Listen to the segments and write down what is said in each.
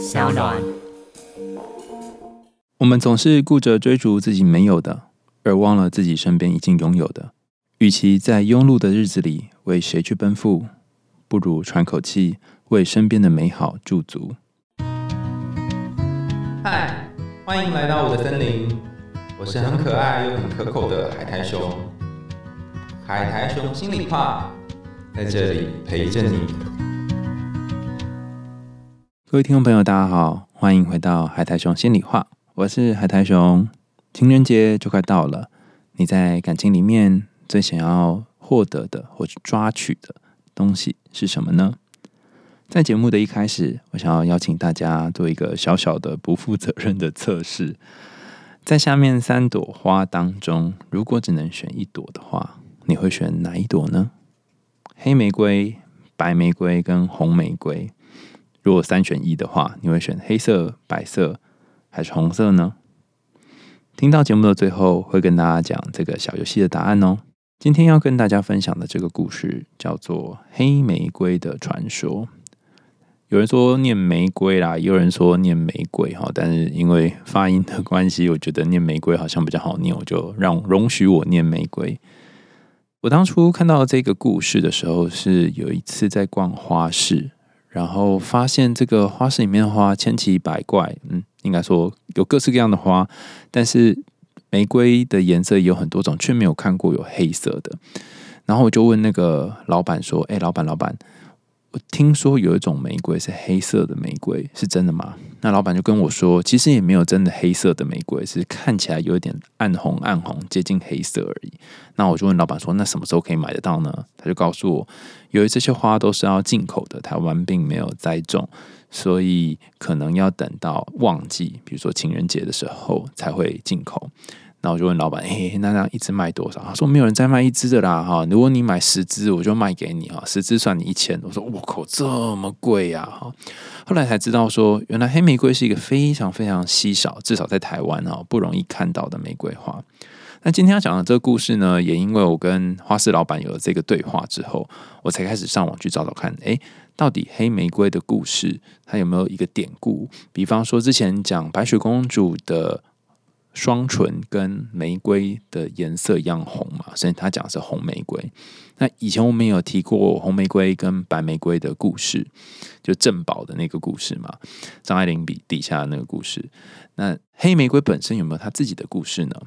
小暖。我们总是顾着追逐自己没有的，而忘了自己身边已经拥有的。与其在庸碌的日子里为谁去奔赴，不如喘口气，为身边的美好驻足。嗨，欢迎来到我的森林，我是很可爱又很可口的海苔熊。海苔熊心里话，在这里陪着你。各位听众朋友，大家好，欢迎回到海苔熊心里话，我是海苔熊。情人节就快到了，你在感情里面最想要获得的或者抓取的东西是什么呢？在节目的一开始，我想要邀请大家做一个小小的不负责任的测试。在下面三朵花当中，如果只能选一朵的话，你会选哪一朵呢？黑玫瑰、白玫瑰跟红玫瑰。如果三选一的话，你会选黑色、白色还是红色呢？听到节目的最后，会跟大家讲这个小游戏的答案哦。今天要跟大家分享的这个故事叫做《黑玫瑰的传说》。有人说念玫瑰啦，也有人说念玫瑰哈，但是因为发音的关系，我觉得念玫瑰好像比较好念，我就让容许我念玫瑰。我当初看到这个故事的时候，是有一次在逛花市，然后发现这个花市里面的花千奇百怪，嗯，应该说有各式各样的花，但是玫瑰的颜色有很多种，却没有看过有黑色的。然后我就问那个老板说：“哎，老板，老板。”我听说有一种玫瑰是黑色的玫瑰，是真的吗？那老板就跟我说，其实也没有真的黑色的玫瑰，是看起来有一点暗红、暗红，接近黑色而已。那我就问老板说，那什么时候可以买得到呢？他就告诉我，由于这些花都是要进口的，台湾并没有栽种，所以可能要等到旺季，比如说情人节的时候才会进口。那我就问老板，嘿，那那一支卖多少？他说没有人再卖一支的啦，哈，如果你买十支，我就卖给你哈，十支算你一千。我说我靠，这么贵呀，哈。后来才知道说，原来黑玫瑰是一个非常非常稀少，至少在台湾哈不容易看到的玫瑰花。那今天要讲的这个故事呢，也因为我跟花市老板有了这个对话之后，我才开始上网去找找看，哎，到底黑玫瑰的故事它有没有一个典故？比方说之前讲白雪公主的。双唇跟玫瑰的颜色一样红嘛，所以他讲的是红玫瑰。那以前我们有提过红玫瑰跟白玫瑰的故事，就郑宝的那个故事嘛，张爱玲笔底下的那个故事。那黑玫瑰本身有没有他自己的故事呢？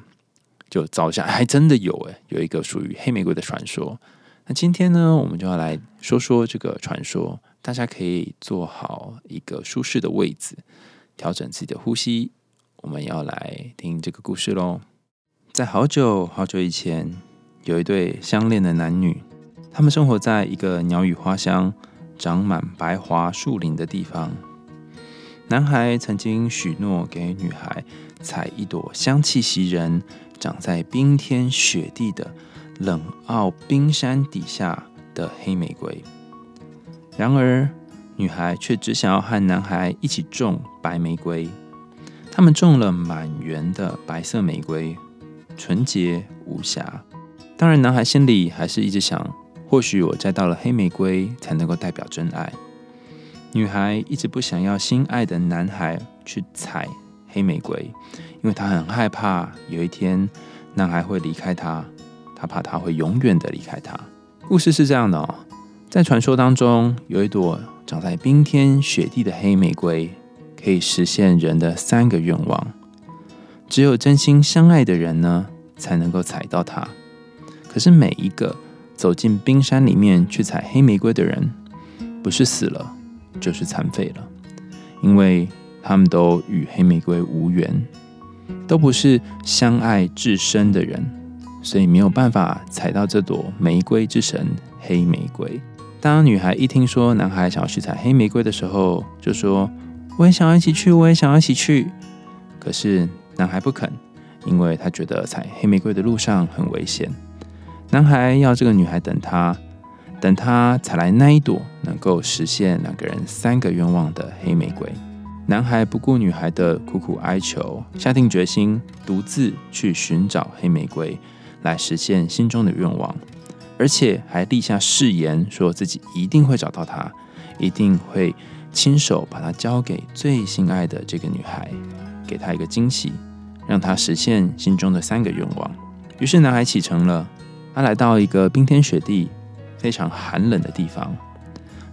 就找一下，还真的有诶，有一个属于黑玫瑰的传说。那今天呢，我们就要来说说这个传说。大家可以做好一个舒适的位置，调整自己的呼吸。我们要来听这个故事喽。在好久好久以前，有一对相恋的男女，他们生活在一个鸟语花香、长满白桦树林的地方。男孩曾经许诺给女孩采一朵香气袭人、长在冰天雪地的冷傲冰山底下的黑玫瑰。然而，女孩却只想要和男孩一起种白玫瑰。他们种了满园的白色玫瑰，纯洁无瑕。当然，男孩心里还是一直想：或许我摘到了黑玫瑰，才能够代表真爱。女孩一直不想要心爱的男孩去采黑玫瑰，因为她很害怕有一天男孩会离开她，她怕他会永远的离开她。故事是这样的哦，在传说当中，有一朵长在冰天雪地的黑玫瑰。可以实现人的三个愿望，只有真心相爱的人呢，才能够采到它。可是每一个走进冰山里面去采黑玫瑰的人，不是死了，就是残废了，因为他们都与黑玫瑰无缘，都不是相爱至深的人，所以没有办法采到这朵玫瑰之神黑玫瑰。当女孩一听说男孩想要去采黑玫瑰的时候，就说。我也想要一起去，我也想要一起去。可是男孩不肯，因为他觉得采黑玫瑰的路上很危险。男孩要这个女孩等他，等他采来那一朵能够实现两个人三个愿望的黑玫瑰。男孩不顾女孩的苦苦哀求，下定决心独自去寻找黑玫瑰，来实现心中的愿望，而且还立下誓言，说自己一定会找到她，一定会。亲手把它交给最心爱的这个女孩，给她一个惊喜，让她实现心中的三个愿望。于是男孩启程了，他来到一个冰天雪地、非常寒冷的地方，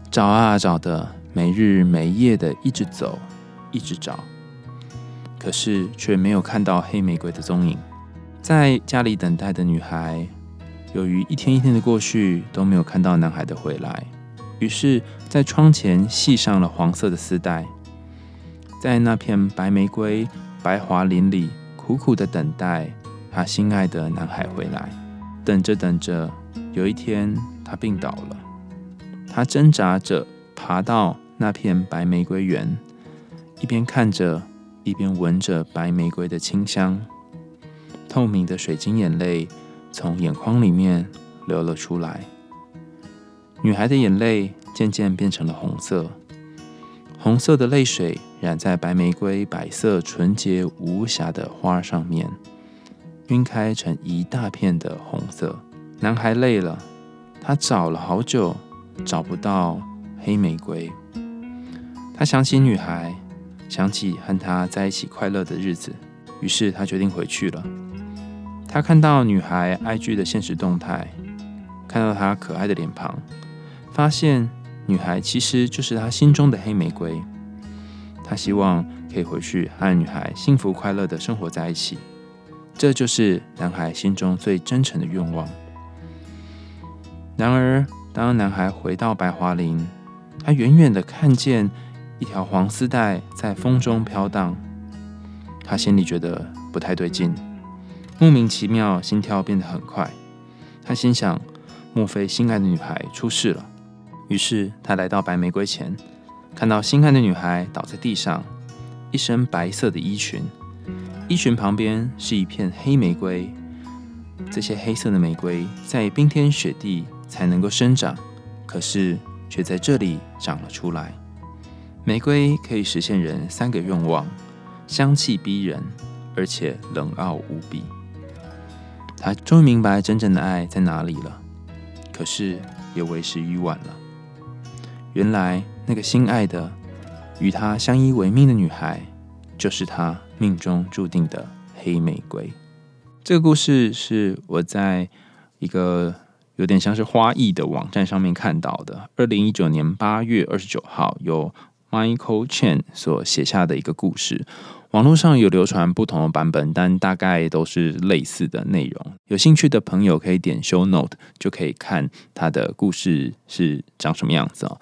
找啊找的，没日没夜的一直走，一直找，可是却没有看到黑玫瑰的踪影。在家里等待的女孩，由于一天一天的过去都没有看到男孩的回来。于是，在窗前系上了黄色的丝带，在那片白玫瑰白桦林里，苦苦的等待他心爱的男孩回来。等着等着，有一天他病倒了。他挣扎着爬到那片白玫瑰园，一边看着，一边闻着白玫瑰的清香。透明的水晶眼泪从眼眶里面流了出来。女孩的眼泪渐渐变成了红色，红色的泪水染在白玫瑰白色纯洁无瑕的花上面，晕开成一大片的红色。男孩累了，他找了好久，找不到黑玫瑰。他想起女孩，想起和她在一起快乐的日子，于是他决定回去了。他看到女孩 IG 的现实动态，看到她可爱的脸庞。发现女孩其实就是他心中的黑玫瑰，他希望可以回去和女孩幸福快乐的生活在一起，这就是男孩心中最真诚的愿望。然而，当男孩回到白桦林，他远远的看见一条黄丝带在风中飘荡，他心里觉得不太对劲，莫名其妙，心跳变得很快。他心想：莫非心爱的女孩出事了？于是他来到白玫瑰前，看到心爱的女孩倒在地上，一身白色的衣裙，衣裙旁边是一片黑玫瑰。这些黑色的玫瑰在冰天雪地才能够生长，可是却在这里长了出来。玫瑰可以实现人三个愿望，香气逼人，而且冷傲无比。他终于明白真正的爱在哪里了，可是也为时已晚了。原来那个心爱的、与他相依为命的女孩，就是他命中注定的黑玫瑰。这个故事是我在一个有点像是花艺的网站上面看到的。二零一九年八月二十九号，有 Michael Chen 所写下的一个故事。网络上有流传不同的版本，但大概都是类似的内容。有兴趣的朋友可以点 Show Note，就可以看他的故事是长什么样子哦。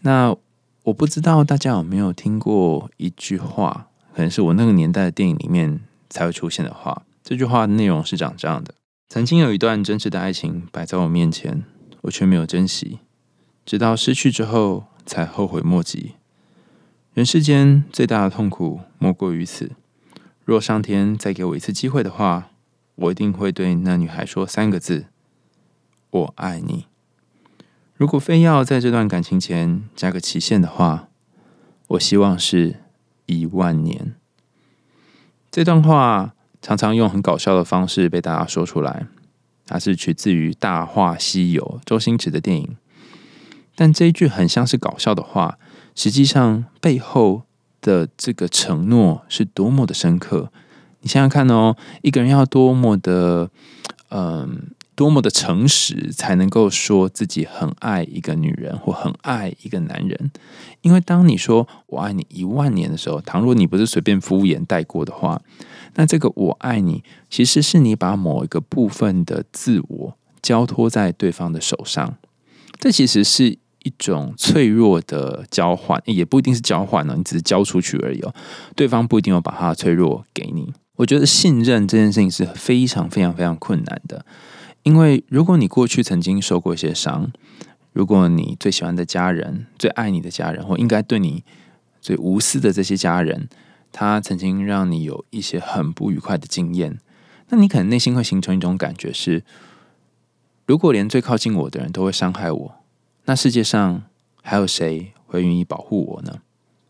那我不知道大家有没有听过一句话，可能是我那个年代的电影里面才会出现的话。这句话的内容是长这样的：曾经有一段真挚的爱情摆在我面前，我却没有珍惜，直到失去之后才后悔莫及。人世间最大的痛苦莫过于此。若上天再给我一次机会的话，我一定会对那女孩说三个字：“我爱你。”如果非要在这段感情前加个期限的话，我希望是一万年。这段话常常用很搞笑的方式被大家说出来，它是取自于《大话西游》周星驰的电影。但这一句很像是搞笑的话。实际上背后的这个承诺是多么的深刻，你想想看哦，一个人要多么的，嗯，多么的诚实，才能够说自己很爱一个女人或很爱一个男人？因为当你说我爱你一万年的时候，倘若你不是随便敷衍带过的话，那这个我爱你，其实是你把某一个部分的自我交托在对方的手上，这其实是。一种脆弱的交换，也不一定是交换呢，你只是交出去而已哦。对方不一定要把他的脆弱给你。我觉得信任这件事情是非常非常非常困难的，因为如果你过去曾经受过一些伤，如果你最喜欢的家人、最爱你的家人，或应该对你最无私的这些家人，他曾经让你有一些很不愉快的经验，那你可能内心会形成一种感觉是：如果连最靠近我的人都会伤害我。那世界上还有谁会愿意保护我呢？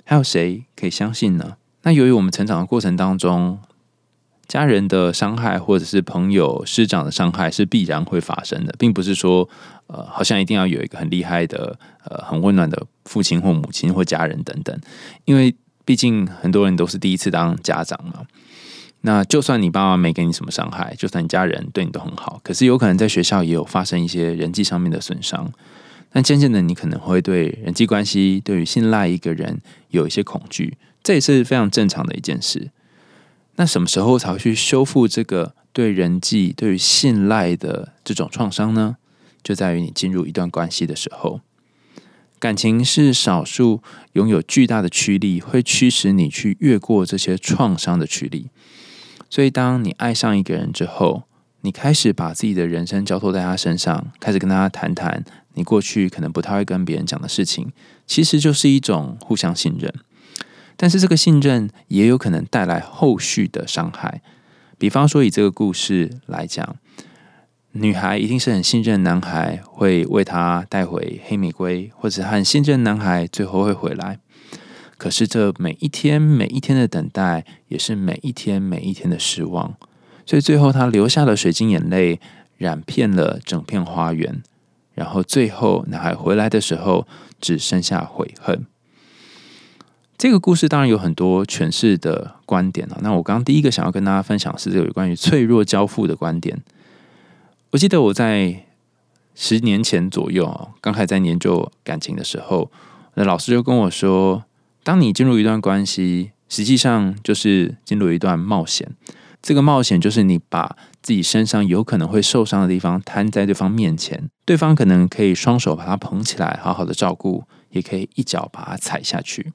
还有谁可以相信呢？那由于我们成长的过程当中，家人的伤害或者是朋友师长的伤害是必然会发生的，并不是说呃，好像一定要有一个很厉害的呃很温暖的父亲或母亲或家人等等，因为毕竟很多人都是第一次当家长嘛。那就算你爸妈没给你什么伤害，就算你家人对你都很好，可是有可能在学校也有发生一些人际上面的损伤。但渐渐的，你可能会对人际关系、对于信赖一个人有一些恐惧，这也是非常正常的一件事。那什么时候才会去修复这个对人际、对于信赖的这种创伤呢？就在于你进入一段关系的时候，感情是少数拥有巨大的驱力，会驱使你去越过这些创伤的驱力。所以，当你爱上一个人之后，你开始把自己的人生交托在他身上，开始跟他谈谈你过去可能不太会跟别人讲的事情，其实就是一种互相信任。但是，这个信任也有可能带来后续的伤害。比方说，以这个故事来讲，女孩一定是很信任男孩会为她带回黑玫瑰，或者很信任男孩最后会回来。可是，这每一天每一天的等待，也是每一天每一天的失望。所以，最后她流下了水晶眼泪，染遍了整片花园。然后，最后男孩回来的时候，只剩下悔恨。这个故事当然有很多诠释的观点了。那我刚刚第一个想要跟大家分享是这个有关于脆弱交付的观点。我记得我在十年前左右啊，刚开始在研究感情的时候，那老师就跟我说。当你进入一段关系，实际上就是进入一段冒险。这个冒险就是你把自己身上有可能会受伤的地方摊在对方面前，对方可能可以双手把它捧起来，好好的照顾，也可以一脚把它踩下去。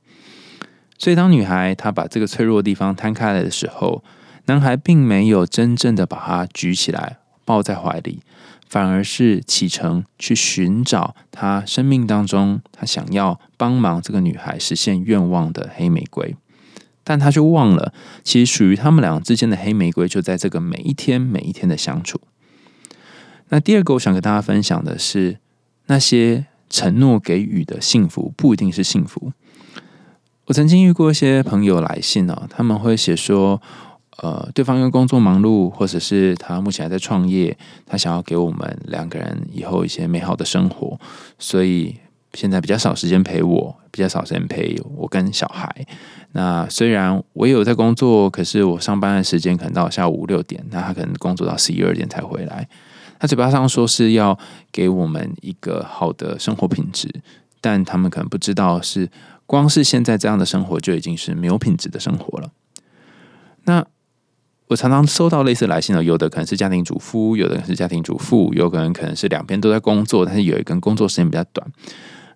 所以，当女孩她把这个脆弱的地方摊开来的时候，男孩并没有真正的把它举起来抱在怀里。反而是启程去寻找他生命当中他想要帮忙这个女孩实现愿望的黑玫瑰，但他就忘了，其实属于他们两个之间的黑玫瑰就在这个每一天每一天的相处。那第二个，我想跟大家分享的是，那些承诺给予的幸福不一定是幸福。我曾经遇过一些朋友来信哦，他们会写说。呃，对方因为工作忙碌，或者是他目前还在创业，他想要给我们两个人以后一些美好的生活，所以现在比较少时间陪我，比较少时间陪我跟小孩。那虽然我也有在工作，可是我上班的时间可能到下午五六点，那他可能工作到十一二点才回来。他嘴巴上说是要给我们一个好的生活品质，但他们可能不知道，是光是现在这样的生活就已经是没有品质的生活了。那。我常常收到类似来信的，有的可能是家庭主妇，有的是家庭主妇，有可能可能是两边都在工作，但是有一根工作时间比较短。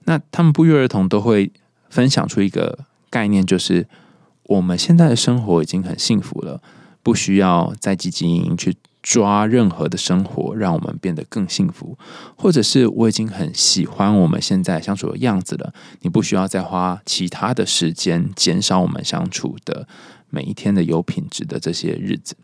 那他们不约而同都会分享出一个概念，就是我们现在的生活已经很幸福了，不需要再积极营营去抓任何的生活，让我们变得更幸福，或者是我已经很喜欢我们现在相处的样子了，你不需要再花其他的时间减少我们相处的。每一天的有品质的这些日子，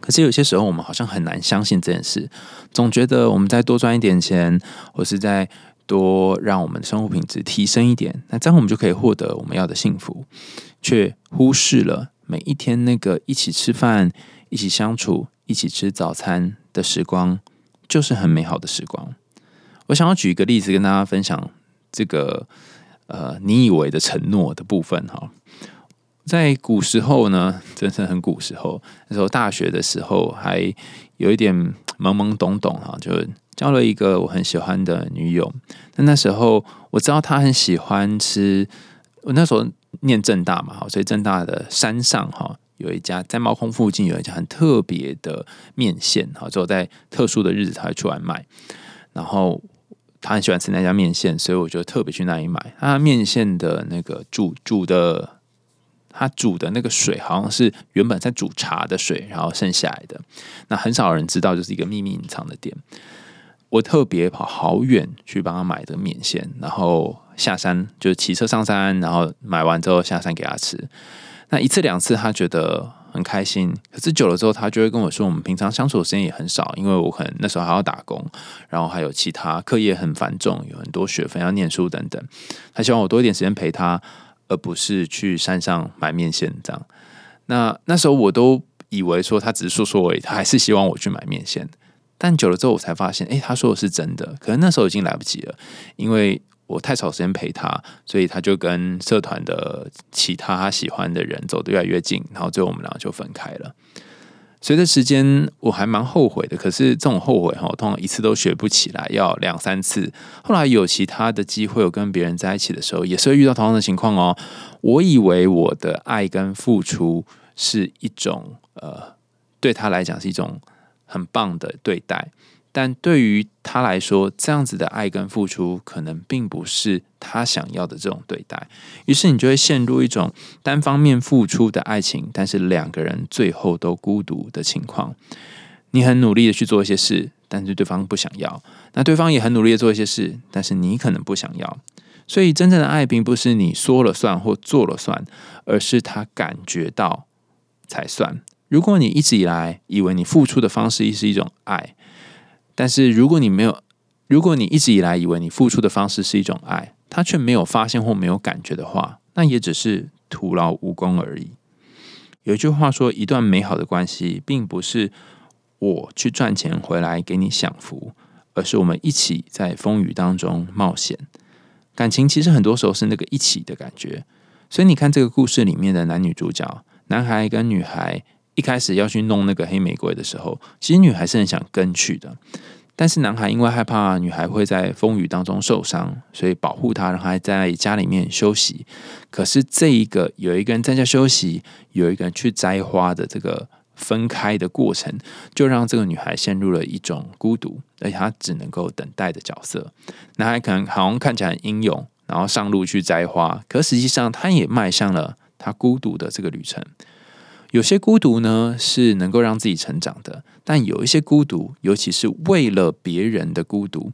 可是有些时候我们好像很难相信这件事，总觉得我们再多赚一点钱，或是再多让我们的生活品质提升一点，那这样我们就可以获得我们要的幸福，却忽视了每一天那个一起吃饭、一起相处、一起吃早餐的时光，就是很美好的时光。我想要举一个例子跟大家分享这个呃，你以为的承诺的部分哈。在古时候呢，真是很古时候。那时候大学的时候，还有一点懵懵懂懂哈，就交了一个我很喜欢的女友。那那时候我知道她很喜欢吃，我那时候念正大嘛，所以正大的山上哈有一家在猫空附近有一家很特别的面线哈，只有在特殊的日子才会出来卖。然后他很喜欢吃那家面线，所以我就特别去那里买。他面线的那个煮煮的。他煮的那个水好像是原本在煮茶的水，然后剩下来的。那很少人知道，就是一个秘密隐藏的店。我特别跑好远去帮他买的面线，然后下山就骑车上山，然后买完之后下山给他吃。那一次两次他觉得很开心，可是久了之后他就会跟我说，我们平常相处的时间也很少，因为我可能那时候还要打工，然后还有其他课业很繁重，有很多学分要念书等等。他希望我多一点时间陪他。而不是去山上买面线这样。那那时候我都以为说他只是说说而已，他还是希望我去买面线。但久了之后，我才发现，哎，他说的是真的。可能那时候已经来不及了，因为我太少时间陪他，所以他就跟社团的其他喜欢的人走得越来越近，然后最后我们两个就分开了。随着时间，我还蛮后悔的。可是这种后悔哈，通常一次都学不起来，要两三次。后来有其他的机会，我跟别人在一起的时候，也是会遇到同样的情况哦。我以为我的爱跟付出是一种呃，对他来讲是一种很棒的对待。但对于他来说，这样子的爱跟付出，可能并不是他想要的这种对待。于是你就会陷入一种单方面付出的爱情，但是两个人最后都孤独的情况。你很努力的去做一些事，但是对方不想要；那对方也很努力的做一些事，但是你可能不想要。所以真正的爱，并不是你说了算或做了算，而是他感觉到才算。如果你一直以来以为你付出的方式是一种爱，但是如果你没有，如果你一直以来以为你付出的方式是一种爱，他却没有发现或没有感觉的话，那也只是徒劳无功而已。有一句话说，一段美好的关系，并不是我去赚钱回来给你享福，而是我们一起在风雨当中冒险。感情其实很多时候是那个一起的感觉。所以你看这个故事里面的男女主角，男孩跟女孩。一开始要去弄那个黑玫瑰的时候，其实女孩是很想跟去的，但是男孩因为害怕女孩会在风雨当中受伤，所以保护她，让她在家里面休息。可是这一个有一个人在家休息，有一个人去摘花的这个分开的过程，就让这个女孩陷入了一种孤独，而且她只能够等待的角色。男孩可能好像看起来很英勇，然后上路去摘花，可实际上他也迈向了他孤独的这个旅程。有些孤独呢是能够让自己成长的，但有一些孤独，尤其是为了别人的孤独，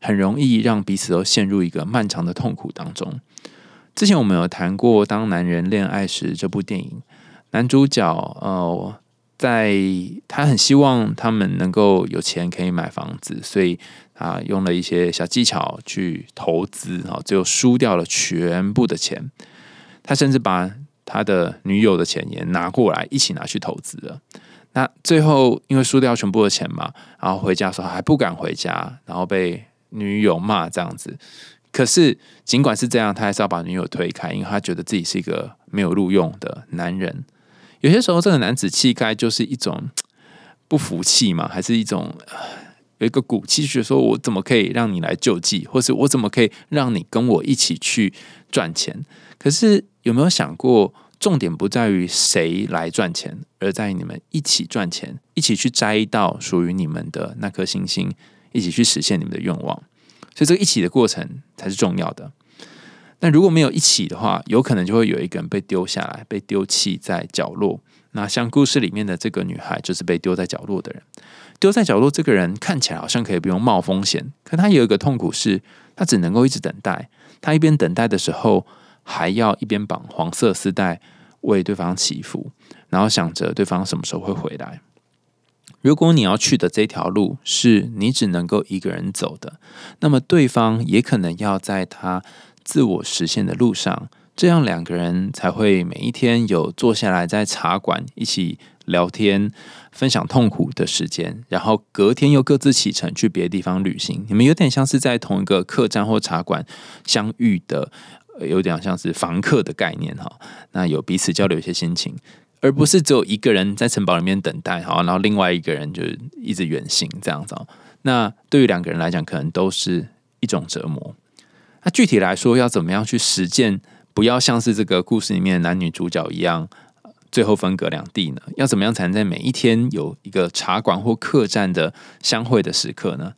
很容易让彼此都陷入一个漫长的痛苦当中。之前我们有谈过《当男人恋爱时》这部电影，男主角呃，在他很希望他们能够有钱可以买房子，所以啊用了一些小技巧去投资啊，最后输掉了全部的钱。他甚至把他的女友的钱也拿过来一起拿去投资了。那最后因为输掉全部的钱嘛，然后回家的时候还不敢回家，然后被女友骂这样子。可是尽管是这样，他还是要把女友推开，因为他觉得自己是一个没有录用的男人。有些时候，这个男子气概就是一种 不服气嘛，还是一种有一个骨气，觉得说我怎么可以让你来救济，或是我怎么可以让你跟我一起去赚钱？可是。有没有想过，重点不在于谁来赚钱，而在于你们一起赚钱，一起去摘到属于你们的那颗星星，一起去实现你们的愿望。所以这个一起的过程才是重要的。但如果没有一起的话，有可能就会有一个人被丢下来，被丢弃在角落。那像故事里面的这个女孩，就是被丢在角落的人。丢在角落这个人看起来好像可以不用冒风险，可他有一个痛苦是，他只能够一直等待。他一边等待的时候。还要一边绑黄色丝带为对方祈福，然后想着对方什么时候会回来。如果你要去的这条路是你只能够一个人走的，那么对方也可能要在他自我实现的路上，这样两个人才会每一天有坐下来在茶馆一起聊天、分享痛苦的时间，然后隔天又各自启程去别的地方旅行。你们有点像是在同一个客栈或茶馆相遇的。有点像是房客的概念哈，那有彼此交流一些心情，而不是只有一个人在城堡里面等待哈，然后另外一个人就是一直远行这样子。那对于两个人来讲，可能都是一种折磨。那具体来说，要怎么样去实践，不要像是这个故事里面的男女主角一样，最后分隔两地呢？要怎么样才能在每一天有一个茶馆或客栈的相会的时刻呢？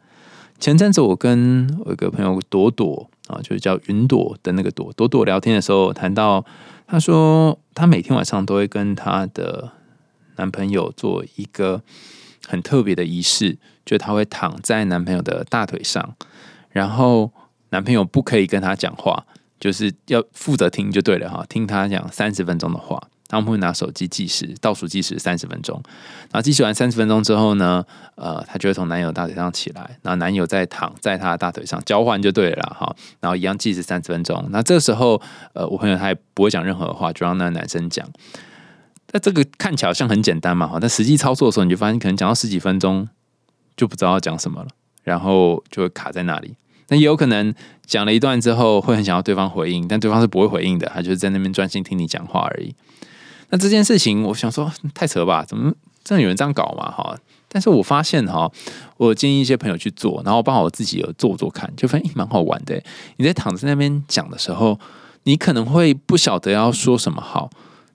前阵子我跟我一个朋友朵朵。啊，就是叫云朵的那个朵朵朵聊天的时候，谈到她说，她每天晚上都会跟她的男朋友做一个很特别的仪式，就她会躺在男朋友的大腿上，然后男朋友不可以跟她讲话，就是要负责听就对了哈，听她讲三十分钟的话。他们会拿手机计时，倒数计时三十分钟。然后计时完三十分钟之后呢，呃，他就会从男友大腿上起来，然后男友再躺在他的大腿上交换就对了哈。然后一样计时三十分钟。那这时候，呃，我朋友他也不会讲任何话，就让那个男生讲。那这个看起来好像很简单嘛，哈，但实际操作的时候，你就发现可能讲到十几分钟就不知道要讲什么了，然后就会卡在那里。那也有可能讲了一段之后，会很想要对方回应，但对方是不会回应的，他就是在那边专心听你讲话而已。那这件事情，我想说太扯吧？怎么真的有人这样搞嘛？哈！但是我发现哈，我建议一些朋友去做，然后包括我自己有做做看，就发现蛮好玩的。你在躺在那边讲的时候，你可能会不晓得要说什么好，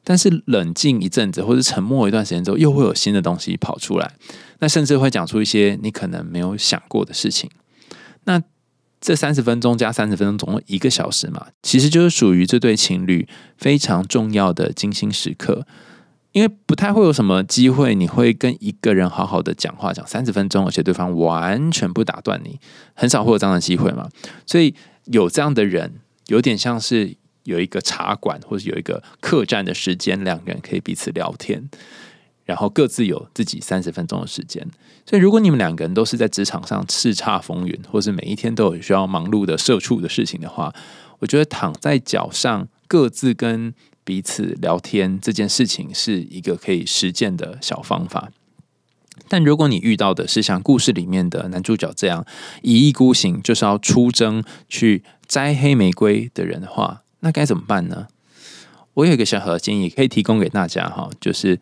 但是冷静一阵子或者沉默一段时间之后，又会有新的东西跑出来。那甚至会讲出一些你可能没有想过的事情。这三十分钟加三十分钟，总共一个小时嘛，其实就是属于这对情侣非常重要的精心时刻。因为不太会有什么机会，你会跟一个人好好的讲话，讲三十分钟，而且对方完全不打断你，很少会有这样的机会嘛。所以有这样的人，有点像是有一个茶馆或者有一个客栈的时间，两个人可以彼此聊天。然后各自有自己三十分钟的时间，所以如果你们两个人都是在职场上叱咤风云，或是每一天都有需要忙碌的社畜的事情的话，我觉得躺在脚上各自跟彼此聊天这件事情是一个可以实践的小方法。但如果你遇到的是像故事里面的男主角这样一意孤行，就是要出征去摘黑玫瑰的人的话，那该怎么办呢？我有一个小小的建议可以提供给大家哈，就是。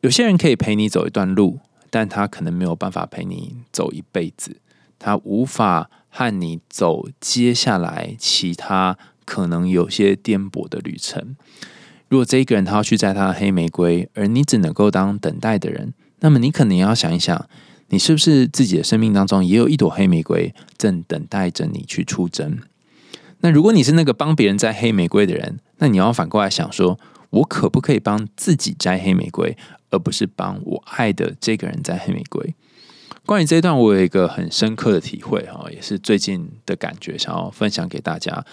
有些人可以陪你走一段路，但他可能没有办法陪你走一辈子。他无法和你走接下来其他可能有些颠簸的旅程。如果这一个人他要去摘他的黑玫瑰，而你只能够当等待的人，那么你可能要想一想，你是不是自己的生命当中也有一朵黑玫瑰正等待着你去出征？那如果你是那个帮别人摘黑玫瑰的人，那你要反过来想说，我可不可以帮自己摘黑玫瑰？而不是帮我爱的这个人摘黑玫瑰。关于这一段，我有一个很深刻的体会哈，也是最近的感觉，想要分享给大家。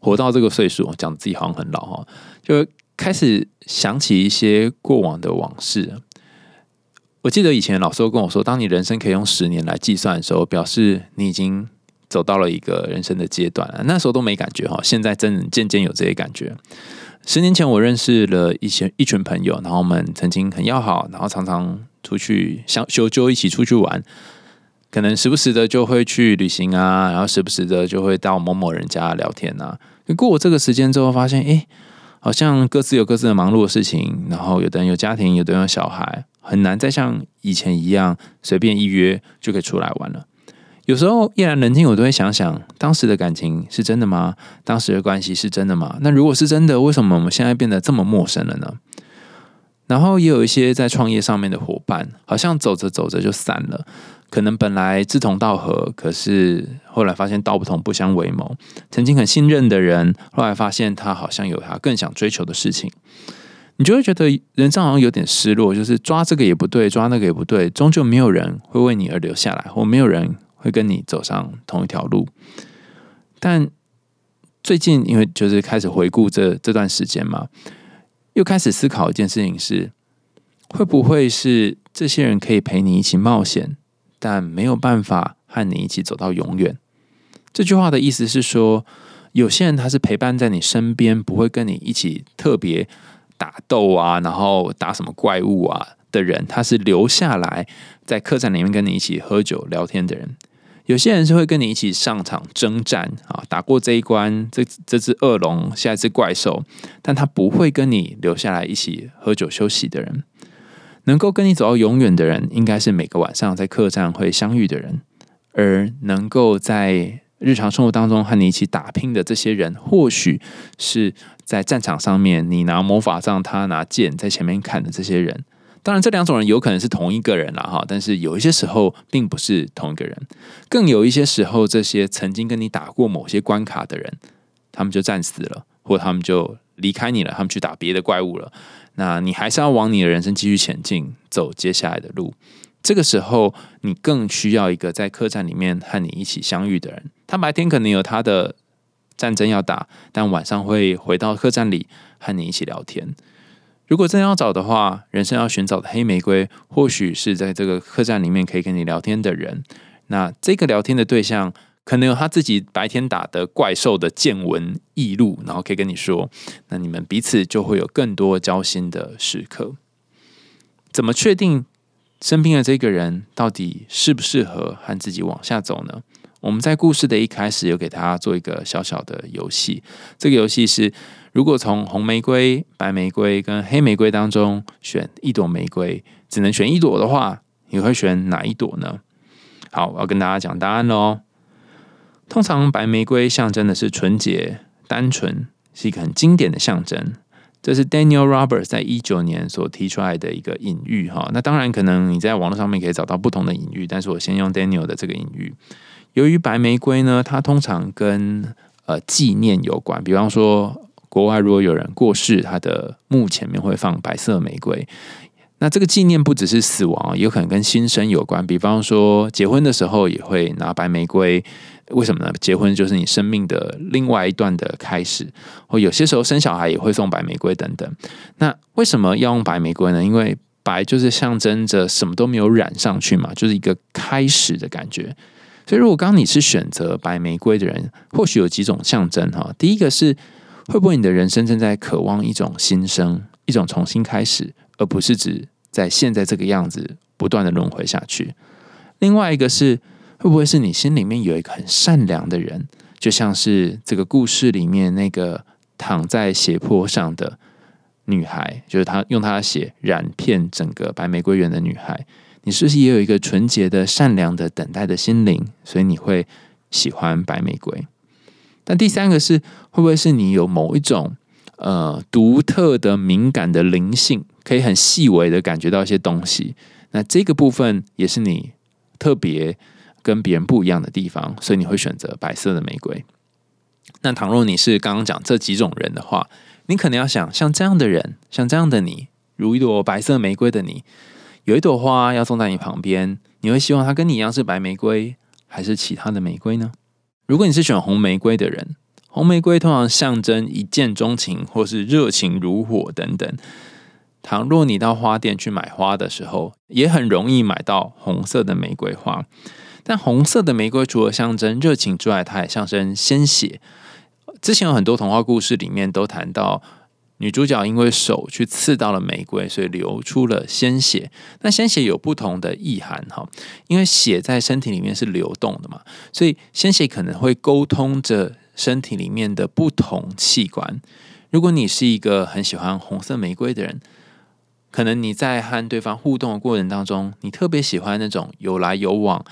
活到这个岁数，讲自己好像很老哈，就开始想起一些过往的往事。我记得以前老师都跟我说，当你人生可以用十年来计算的时候，表示你已经走到了一个人生的阶段。那时候都没感觉哈，现在真渐渐有这些感觉。十年前，我认识了一些一群朋友，然后我们曾经很要好，然后常常出去相修就一起出去玩，可能时不时的就会去旅行啊，然后时不时的就会到某某人家聊天啊。过这个时间之后，发现哎，好像各自有各自的忙碌的事情，然后有的人有家庭，有的人有小孩，很难再像以前一样随便一约就可以出来玩了。有时候依然冷静，我都会想想，当时的感情是真的吗？当时的关系是真的吗？那如果是真的，为什么我们现在变得这么陌生了呢？然后也有一些在创业上面的伙伴，好像走着走着就散了。可能本来志同道合，可是后来发现道不同不相为谋。曾经很信任的人，后来发现他好像有他更想追求的事情，你就会觉得人生好像有点失落，就是抓这个也不对，抓那个也不对，终究没有人会为你而留下来，或没有人。会跟你走上同一条路，但最近因为就是开始回顾这这段时间嘛，又开始思考一件事情是：会不会是这些人可以陪你一起冒险，但没有办法和你一起走到永远？这句话的意思是说，有些人他是陪伴在你身边，不会跟你一起特别打斗啊，然后打什么怪物啊的人，他是留下来在客栈里面跟你一起喝酒聊天的人。有些人是会跟你一起上场征战啊，打过这一关，这这只恶龙，下一只怪兽，但他不会跟你留下来一起喝酒休息的人。能够跟你走到永远的人，应该是每个晚上在客栈会相遇的人。而能够在日常生活当中和你一起打拼的这些人，或许是在战场上面，你拿魔法杖，他拿剑在前面砍的这些人。当然，这两种人有可能是同一个人了哈，但是有一些时候并不是同一个人，更有一些时候，这些曾经跟你打过某些关卡的人，他们就战死了，或他们就离开你了，他们去打别的怪物了。那你还是要往你的人生继续前进，走接下来的路。这个时候，你更需要一个在客栈里面和你一起相遇的人。他白天可能有他的战争要打，但晚上会回到客栈里和你一起聊天。如果真要找的话，人生要寻找的黑玫瑰，或许是在这个客栈里面可以跟你聊天的人。那这个聊天的对象，可能有他自己白天打的怪兽的见闻异录，然后可以跟你说，那你们彼此就会有更多交心的时刻。怎么确定身边的这个人到底适不适合和自己往下走呢？我们在故事的一开始有给大家做一个小小的游戏，这个游戏是如果从红玫瑰、白玫瑰跟黑玫瑰当中选一朵玫瑰，只能选一朵的话，你会选哪一朵呢？好，我要跟大家讲答案喽。通常白玫瑰象征的是纯洁、单纯，是一个很经典的象征。这是 Daniel Roberts 在一九年所提出来的一个隐喻哈。那当然，可能你在网络上面可以找到不同的隐喻，但是我先用 Daniel 的这个隐喻。由于白玫瑰呢，它通常跟呃纪念有关，比方说国外如果有人过世，他的墓前面会放白色玫瑰。那这个纪念不只是死亡，有可能跟新生有关。比方说结婚的时候也会拿白玫瑰，为什么呢？结婚就是你生命的另外一段的开始，或有些时候生小孩也会送白玫瑰等等。那为什么要用白玫瑰呢？因为白就是象征着什么都没有染上去嘛，就是一个开始的感觉。所以如果刚你是选择白玫瑰的人，或许有几种象征哈。第一个是会不会你的人生正在渴望一种新生，一种重新开始，而不是指。在现在这个样子不断的轮回下去。另外一个是会不会是你心里面有一个很善良的人，就像是这个故事里面那个躺在斜坡上的女孩，就是她用她的血染遍整个白玫瑰园的女孩。你是不是也有一个纯洁的、善良的、等待的心灵？所以你会喜欢白玫瑰。但第三个是会不会是你有某一种呃独特的、敏感的灵性？可以很细微的感觉到一些东西，那这个部分也是你特别跟别人不一样的地方，所以你会选择白色的玫瑰。那倘若你是刚刚讲这几种人的话，你可能要想，像这样的人，像这样的你，如一朵白色玫瑰的你，有一朵花要送在你旁边，你会希望它跟你一样是白玫瑰，还是其他的玫瑰呢？如果你是选红玫瑰的人，红玫瑰通常象征一见钟情，或是热情如火等等。倘若你到花店去买花的时候，也很容易买到红色的玫瑰花。但红色的玫瑰除了象征热情之外，它也象征鲜血。之前有很多童话故事里面都谈到，女主角因为手去刺到了玫瑰，所以流出了鲜血。那鲜血有不同的意涵哈，因为血在身体里面是流动的嘛，所以鲜血可能会沟通着身体里面的不同器官。如果你是一个很喜欢红色玫瑰的人，可能你在和对方互动的过程当中，你特别喜欢那种有来有往，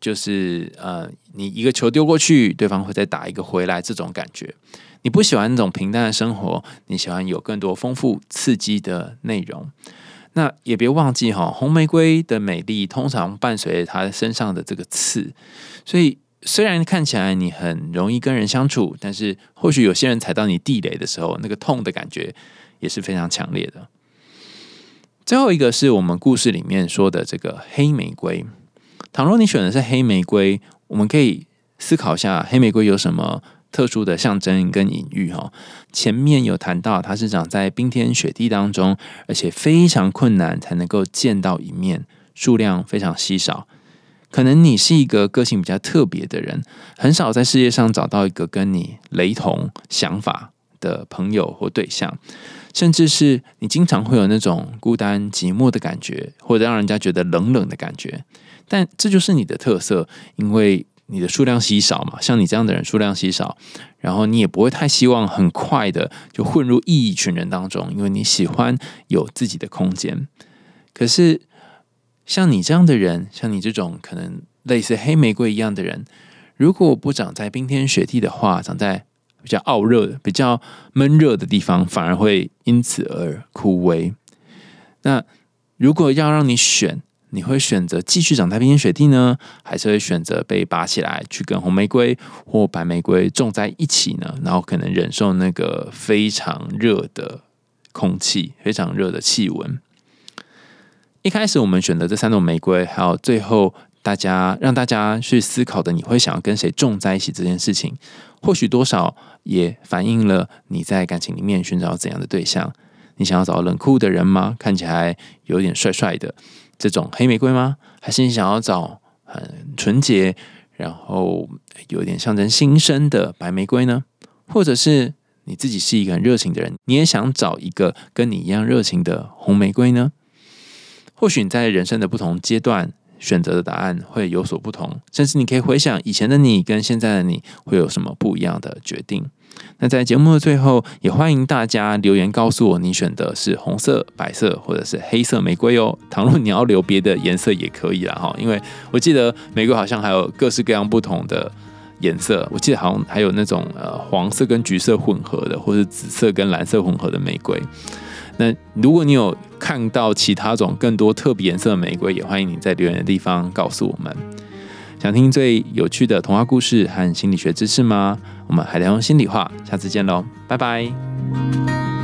就是呃，你一个球丢过去，对方会再打一个回来这种感觉。你不喜欢那种平淡的生活，你喜欢有更多丰富刺激的内容。那也别忘记哈，红玫瑰的美丽通常伴随着它身上的这个刺，所以虽然看起来你很容易跟人相处，但是或许有些人踩到你地雷的时候，那个痛的感觉也是非常强烈的。最后一个是我们故事里面说的这个黑玫瑰。倘若你选的是黑玫瑰，我们可以思考一下黑玫瑰有什么特殊的象征跟隐喻哈。前面有谈到它是长在冰天雪地当中，而且非常困难才能够见到一面，数量非常稀少。可能你是一个个性比较特别的人，很少在世界上找到一个跟你雷同想法的朋友或对象。甚至是你经常会有那种孤单寂寞的感觉，或者让人家觉得冷冷的感觉，但这就是你的特色，因为你的数量稀少嘛。像你这样的人数量稀少，然后你也不会太希望很快的就混入异一群人当中，因为你喜欢有自己的空间。可是像你这样的人，像你这种可能类似黑玫瑰一样的人，如果不长在冰天雪地的话，长在。比较傲热、比较闷热的地方，反而会因此而枯萎。那如果要让你选，你会选择继续长在冰天雪地呢，还是会选择被拔起来去跟红玫瑰或白玫瑰种在一起呢？然后可能忍受那个非常热的空气、非常热的气温。一开始我们选择这三种玫瑰，还有最后。大家让大家去思考的，你会想要跟谁种在一起这件事情，或许多少也反映了你在感情里面寻找怎样的对象。你想要找冷酷的人吗？看起来有点帅帅的这种黑玫瑰吗？还是你想要找很纯洁，然后有点象征新生的白玫瑰呢？或者是你自己是一个很热情的人，你也想找一个跟你一样热情的红玫瑰呢？或许你在人生的不同阶段选择的答案会有所不同，甚至你可以回想以前的你跟现在的你会有什么不一样的决定。那在节目的最后，也欢迎大家留言告诉我你选的是红色、白色或者是黑色玫瑰哦。倘若你要留别的颜色也可以啦哈，因为我记得玫瑰好像还有各式各样不同的颜色，我记得好像还有那种呃黄色跟橘色混合的，或者紫色跟蓝色混合的玫瑰。那如果你有看到其他种更多特别颜色的玫瑰，也欢迎你在留言的地方告诉我们。想听最有趣的童话故事和心理学知识吗？我们海苔用心里话，下次见喽，拜拜。